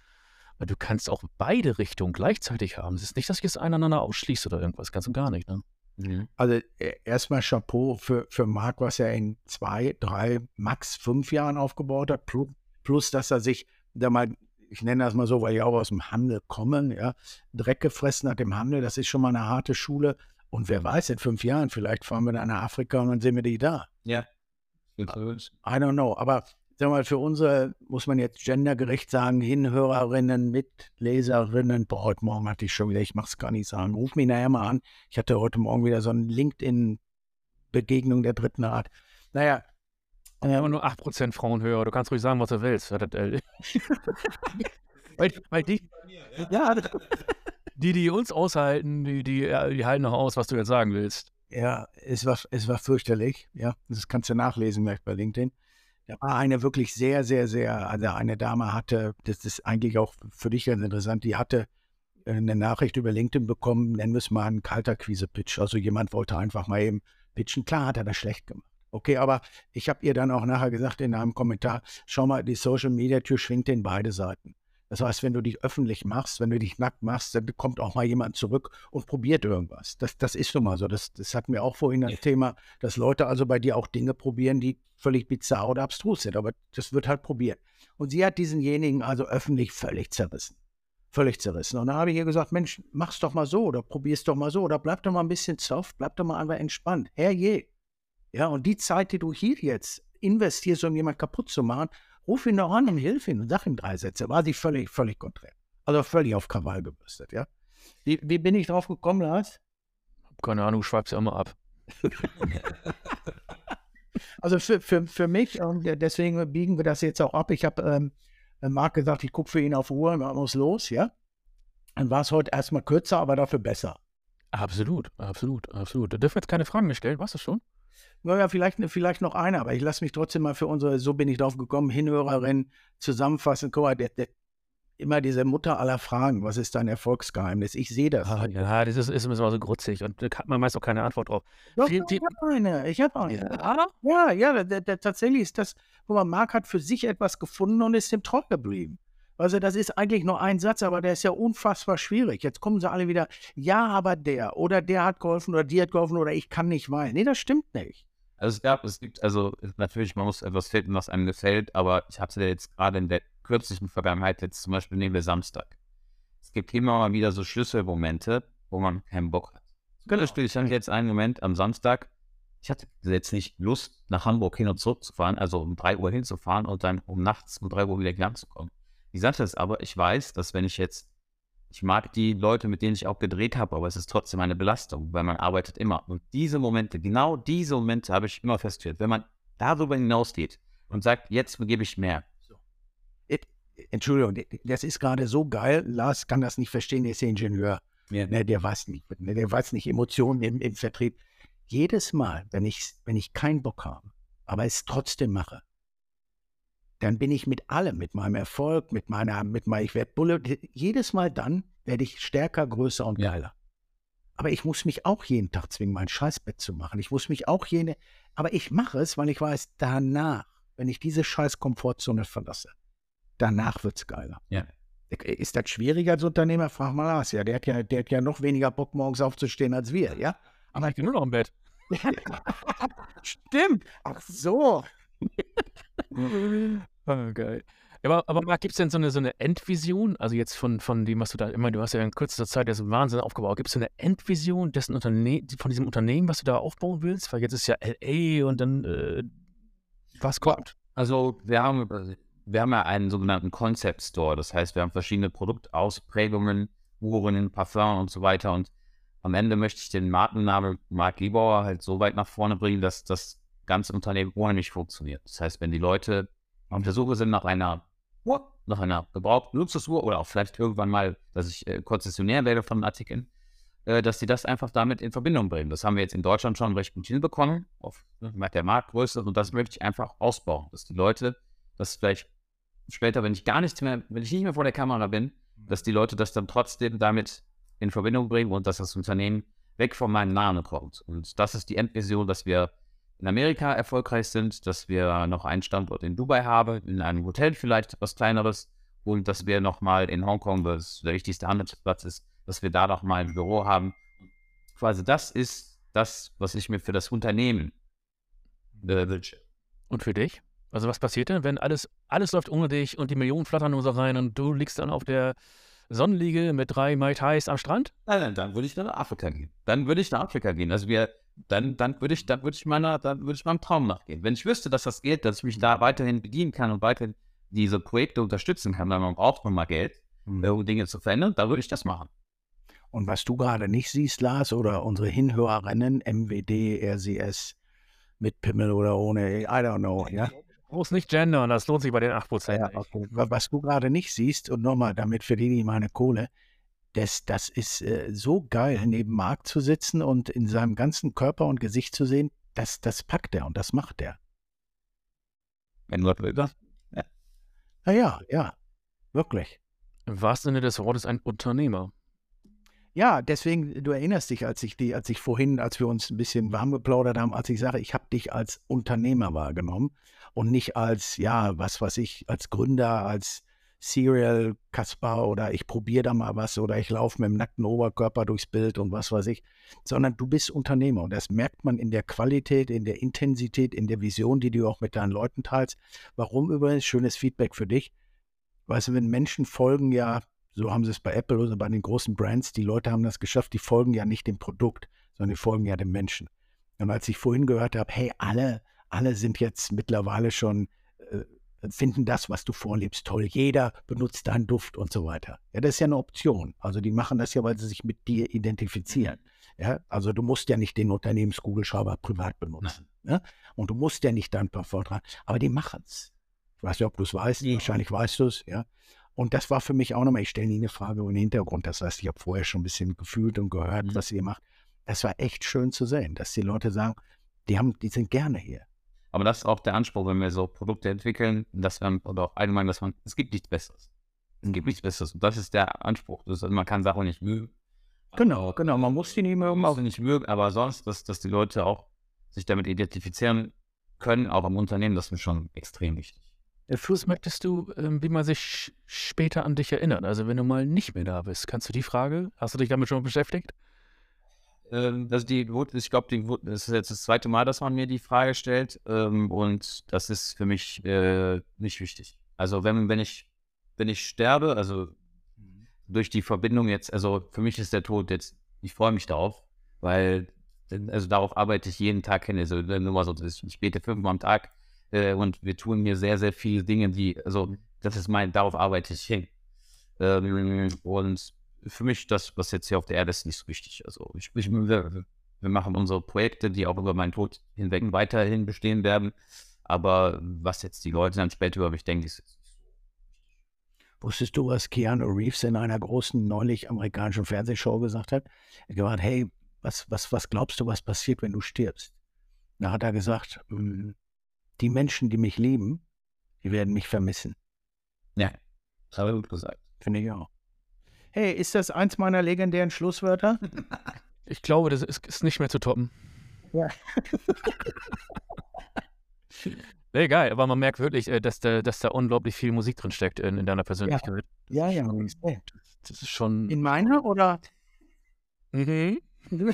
[SPEAKER 2] Weil du kannst auch beide Richtungen gleichzeitig haben. Es ist nicht, dass sich das einander ausschließt oder irgendwas, ganz und gar nicht, ne?
[SPEAKER 1] Mhm. Also e, erstmal Chapeau für, für Marc, was er in zwei, drei, max fünf Jahren aufgebaut hat, plus, plus dass er sich da mal, ich nenne das mal so, weil ich auch aus dem Handel komme, ja, Dreck gefressen hat im Handel, das ist schon mal eine harte Schule. Und wer weiß, in fünf Jahren, vielleicht fahren wir dann nach Afrika und dann sehen wir die da.
[SPEAKER 3] Ja.
[SPEAKER 1] I don't know, aber sag mal, für unsere, muss man jetzt gendergerecht sagen, Hinhörerinnen, Mitleserinnen, boah, heute Morgen hatte ich schon wieder, ich mach's gar nicht sagen, ruf mich nachher mal an. Ich hatte heute Morgen wieder so eine LinkedIn-Begegnung der dritten Art. Naja.
[SPEAKER 2] Wir haben nur 8% Frauenhörer, du kannst ruhig sagen, was du willst. weil, weil die, ja, die, die uns aushalten, die, die, die halten noch aus, was du jetzt sagen willst.
[SPEAKER 1] Ja, es war, es war fürchterlich. Ja, das kannst du nachlesen gleich bei LinkedIn. Da war eine wirklich sehr, sehr, sehr, also eine Dame hatte, das ist eigentlich auch für dich ganz interessant, die hatte äh, eine Nachricht über LinkedIn bekommen, nennen wir es mal einen kalter Quise-Pitch. Also jemand wollte einfach mal eben pitchen. Klar hat er das schlecht gemacht. Okay, aber ich habe ihr dann auch nachher gesagt in einem Kommentar, schau mal, die Social-Media-Tür schwingt in beide Seiten. Das heißt, wenn du dich öffentlich machst, wenn du dich nackt machst, dann kommt auch mal jemand zurück und probiert irgendwas. Das, das ist nun mal so. Das, das hatten wir auch vorhin das ja. Thema, dass Leute also bei dir auch Dinge probieren, die völlig bizarr oder abstrus sind. Aber das wird halt probiert. Und sie hat diesenjenigen also öffentlich völlig zerrissen. Völlig zerrissen. Und da habe ich ihr gesagt, Mensch, mach's doch mal so oder probier's doch mal so oder bleib doch mal ein bisschen soft, bleib doch mal einfach entspannt. Herrje. Ja, und die Zeit, die du hier jetzt investierst, um jemanden kaputt zu machen, Ruf ihn doch an und hilf ihm und sag ihm drei Sätze. War sie völlig, völlig konträr. Also völlig auf Krawall gebürstet, ja. Wie, wie bin ich drauf gekommen, Lars?
[SPEAKER 2] Keine Ahnung, schreib's ja immer ab.
[SPEAKER 1] also für, für, für mich, und deswegen biegen wir das jetzt auch ab. Ich habe ähm, Marc gesagt, ich gucke für ihn auf Uhr, man muss los, ja. Dann war es heute erstmal kürzer, aber dafür besser.
[SPEAKER 2] Absolut, absolut, absolut. Da dürfen wir jetzt keine Fragen mehr stellen, weißt du schon?
[SPEAKER 1] Naja, vielleicht, vielleicht noch eine, aber ich lasse mich trotzdem mal für unsere, so bin ich drauf gekommen, Hinhörerin zusammenfassen. Guck mal, der, der, immer diese Mutter aller Fragen, was ist dein Erfolgsgeheimnis? Ich sehe das.
[SPEAKER 2] Ah, ja, das ist, ist immer so grutzig und da hat man meist auch keine Antwort drauf.
[SPEAKER 1] Doch, Viel, ich habe eine, ich habe eine. Ja, ja, ja der, der, tatsächlich ist das, guck mal, Marc hat für sich etwas gefunden und ist dem treu geblieben. Also das ist eigentlich nur ein Satz, aber der ist ja unfassbar schwierig. Jetzt kommen sie alle wieder, ja, aber der oder der hat geholfen oder die hat geholfen oder ich kann nicht weil. Nee, das stimmt nicht.
[SPEAKER 3] Also es gab, es gibt, also natürlich, man muss etwas finden, was einem gefällt, aber ich hatte jetzt gerade in der kürzlichen Vergangenheit, jetzt zum Beispiel nehmen wir Samstag. Es gibt immer mal wieder so Schlüsselmomente, wo man keinen Bock hat. Genau, spiele ich dann jetzt einen Moment am Samstag. Ich hatte jetzt nicht Lust, nach Hamburg hin und zurück zu fahren, also um 3 Uhr hinzufahren und dann um nachts um 3 Uhr wieder hier anzukommen. Die Sache ist aber, ich weiß, dass wenn ich jetzt, ich mag die Leute, mit denen ich auch gedreht habe, aber es ist trotzdem eine Belastung, weil man arbeitet immer. Und diese Momente, genau diese Momente habe ich immer festgestellt, wenn man darüber hinausgeht und sagt, jetzt gebe ich mehr.
[SPEAKER 1] Entschuldigung, das ist gerade so geil. Lars kann das nicht verstehen, der ist ja Ingenieur. Ja. Ne, der weiß nicht, ne, der weiß nicht Emotionen im, im Vertrieb. Jedes Mal, wenn ich, wenn ich keinen Bock habe, aber es trotzdem mache, dann bin ich mit allem, mit meinem Erfolg, mit meiner, mit meinem, ich werde Bulle, jedes Mal dann werde ich stärker, größer und geiler. Ja. Aber ich muss mich auch jeden Tag zwingen, mein Scheißbett zu machen. Ich muss mich auch jene, aber ich mache es, weil ich weiß, danach, wenn ich diese scheiß Komfortzone verlasse, danach wird es geiler.
[SPEAKER 3] Ja.
[SPEAKER 1] Ist das schwieriger als Unternehmer? Frag mal Lars. Ja, der hat ja, der hat ja noch weniger Bock, morgens aufzustehen als wir, ja?
[SPEAKER 2] Aber ich bin nur noch im Bett.
[SPEAKER 1] Stimmt. Ach so.
[SPEAKER 2] geil. Aber, aber gibt es denn so eine, so eine Endvision? Also jetzt von, von dem, was du da immer, du hast ja in kürzester Zeit das Wahnsinn aufgebaut. Gibt es so eine Endvision dessen Unterne von diesem Unternehmen, was du da aufbauen willst? Weil jetzt ist ja LA und dann äh, was kommt?
[SPEAKER 3] Also wir haben, wir haben ja einen sogenannten Concept Store. Das heißt, wir haben verschiedene Produktausprägungen, Uhren, Parfum und so weiter. Und am Ende möchte ich den Markennamen Mark Liebauer halt so weit nach vorne bringen, dass das ganze Unternehmen unheimlich funktioniert. Das heißt, wenn die Leute auf der Suche sind nach einer Uhr, nach einer gebrauchten Luxusuhr oder auch vielleicht irgendwann mal, dass ich äh, Konzessionär werde von Artikeln, äh, dass sie das einfach damit in Verbindung bringen. Das haben wir jetzt in Deutschland schon recht gut hinbekommen, auf ne, der Marktgröße und das möchte ich einfach ausbauen, dass die Leute das vielleicht später, wenn ich gar nichts mehr, wenn ich nicht mehr vor der Kamera bin, dass die Leute das dann trotzdem damit in Verbindung bringen und dass das Unternehmen weg von meinem Namen kommt. Und das ist die Endvision, dass wir in Amerika erfolgreich sind, dass wir noch einen Standort in Dubai haben, in einem Hotel vielleicht etwas kleineres und dass wir nochmal in Hongkong, was der wichtigste Handelsplatz ist, dass wir da nochmal ein Büro haben. Quasi das ist das, was ich mir für das Unternehmen äh, wünsche.
[SPEAKER 2] Und für dich? Also was passiert denn, wenn alles, alles läuft ohne dich und die Millionen flattern nur so rein und du liegst dann auf der Sonnenliege mit drei Mai Tais am Strand?
[SPEAKER 3] Nein, nein, dann würde ich nach Afrika gehen. Dann würde ich nach Afrika gehen. Also wir, dann, dann würde ich, dann würde ich meiner, dann würde ich meinem Traum nachgehen. Wenn ich wüsste, dass das Geld, dass ich mich da weiterhin bedienen kann und weiterhin diese Projekte unterstützen kann, weil man braucht mal Geld, mhm. um Dinge zu verändern, dann würde ich das machen.
[SPEAKER 1] Und was du gerade nicht siehst, Lars, oder unsere Hinhörerinnen, MWD, RCS, mit Pimmel oder ohne, I don't know, ja.
[SPEAKER 2] Muss nicht gendern, das lohnt sich bei den 8%. Ja,
[SPEAKER 1] okay. Was du gerade nicht siehst, und nochmal, damit verdiene ich meine Kohle, das, das ist äh, so geil, neben Marc zu sitzen und in seinem ganzen Körper und Gesicht zu sehen, das, das packt er und das macht er.
[SPEAKER 3] Wenn Gott will, das.
[SPEAKER 1] Ja. ja, ja, wirklich.
[SPEAKER 2] Im wahrsten Sinne des Wortes ein Unternehmer.
[SPEAKER 1] Ja, deswegen, du erinnerst dich, als ich die, als ich vorhin, als wir uns ein bisschen warm geplaudert haben, als ich sage, ich habe dich als Unternehmer wahrgenommen und nicht als, ja, was weiß ich, als Gründer, als Serial Kaspar oder ich probiere da mal was oder ich laufe mit dem nackten Oberkörper durchs Bild und was weiß ich, sondern du bist Unternehmer und das merkt man in der Qualität, in der Intensität, in der Vision, die du auch mit deinen Leuten teilst. Warum übrigens? Schönes Feedback für dich. Weißt du, wenn Menschen folgen ja, so haben sie es bei Apple oder bei den großen Brands, die Leute haben das geschafft, die folgen ja nicht dem Produkt, sondern die folgen ja dem Menschen. Und als ich vorhin gehört habe, hey, alle, alle sind jetzt mittlerweile schon finden das, was du vorlebst, toll. Jeder benutzt deinen Duft und so weiter. Ja, das ist ja eine Option. Also die machen das ja, weil sie sich mit dir identifizieren. Ja, also du musst ja nicht den Unternehmenskugelschreiber privat benutzen. Ja? Und du musst ja nicht dein Parfum tragen. Aber die machen es. Ich weiß nicht, ob du es weißt. Ja. Wahrscheinlich weißt du es. Ja. Und das war für mich auch nochmal, ich stelle nie eine Frage über den Hintergrund. Das heißt, ich habe vorher schon ein bisschen gefühlt und gehört, mhm. was ihr macht. Das war echt schön zu sehen, dass die Leute sagen, die, haben, die sind gerne hier.
[SPEAKER 3] Aber das ist auch der Anspruch, wenn wir so Produkte entwickeln, dass wir, oder auch allgemein, dass man, es gibt nichts Besseres. Es gibt nichts Besseres. Und das ist der Anspruch. Das, man kann Sachen nicht mögen.
[SPEAKER 1] Genau, genau. Man muss die nicht mögen.
[SPEAKER 3] Auch nicht mögen, aber sonst, dass, dass die Leute auch sich damit identifizieren können, auch im Unternehmen, das ist mir schon extrem wichtig.
[SPEAKER 2] Fluss, möchtest du, ähm, wie man sich später an dich erinnert? Also wenn du mal nicht mehr da bist, kannst du die Frage, hast du dich damit schon beschäftigt?
[SPEAKER 3] Ähm, also die, ich glaube, das ist jetzt das zweite Mal, dass man mir die Frage stellt ähm, und das ist für mich äh, nicht wichtig. Also wenn, wenn ich, wenn ich sterbe, also mhm. durch die Verbindung jetzt, also für mich ist der Tod jetzt, ich freue mich darauf, weil also darauf arbeite ich jeden Tag hin. Also nur mal so, ich bete fünfmal am Tag äh, und wir tun hier sehr, sehr viele Dinge, die, also das ist mein, darauf arbeite ich hin. Ähm, und für mich, das, was jetzt hier auf der Erde ist, nicht so wichtig. Also ich, ich wir, wir machen unsere Projekte, die auch über meinen Tod hinweg weiterhin bestehen werden. Aber was jetzt die Leute dann später über mich denken, ist
[SPEAKER 1] Wusstest du, was Keanu Reeves in einer großen neulich amerikanischen Fernsehshow gesagt hat? Er hat gesagt, hey, was, was, was glaubst du, was passiert, wenn du stirbst? Da hat er gesagt, hm, die Menschen, die mich lieben, die werden mich vermissen.
[SPEAKER 3] Ja, das habe ich gut gesagt.
[SPEAKER 1] Finde ich auch. Hey, ist das eins meiner legendären Schlusswörter?
[SPEAKER 2] Ich glaube, das ist, ist nicht mehr zu toppen. Ja. nee, geil, aber man merkt wirklich, äh, dass da, dass da unglaublich viel Musik drin steckt in, in deiner Persönlichkeit.
[SPEAKER 1] Ja, ja.
[SPEAKER 2] ja. Das ist schon.
[SPEAKER 1] In meiner oder?
[SPEAKER 2] Mhm.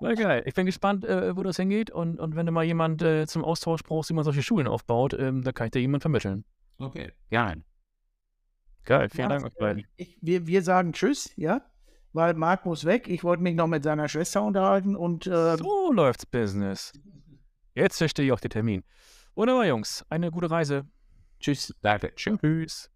[SPEAKER 2] Na geil. Ich bin gespannt, äh, wo das hingeht. Und, und wenn du mal jemand äh, zum Austausch brauchst, wie man solche Schulen aufbaut, ähm, da kann ich dir jemand vermitteln.
[SPEAKER 3] Okay, gerne.
[SPEAKER 2] Geil, vielen ja, Dank euch beiden.
[SPEAKER 1] Ich, wir, wir sagen Tschüss, ja? Weil Marc muss weg. Ich wollte mich noch mit seiner Schwester unterhalten und. Äh,
[SPEAKER 2] so läuft's Business. Jetzt verstehe ich auch den Termin. Wunderbar, Jungs. Eine gute Reise.
[SPEAKER 3] Tschüss. Danke.
[SPEAKER 2] Tschüss.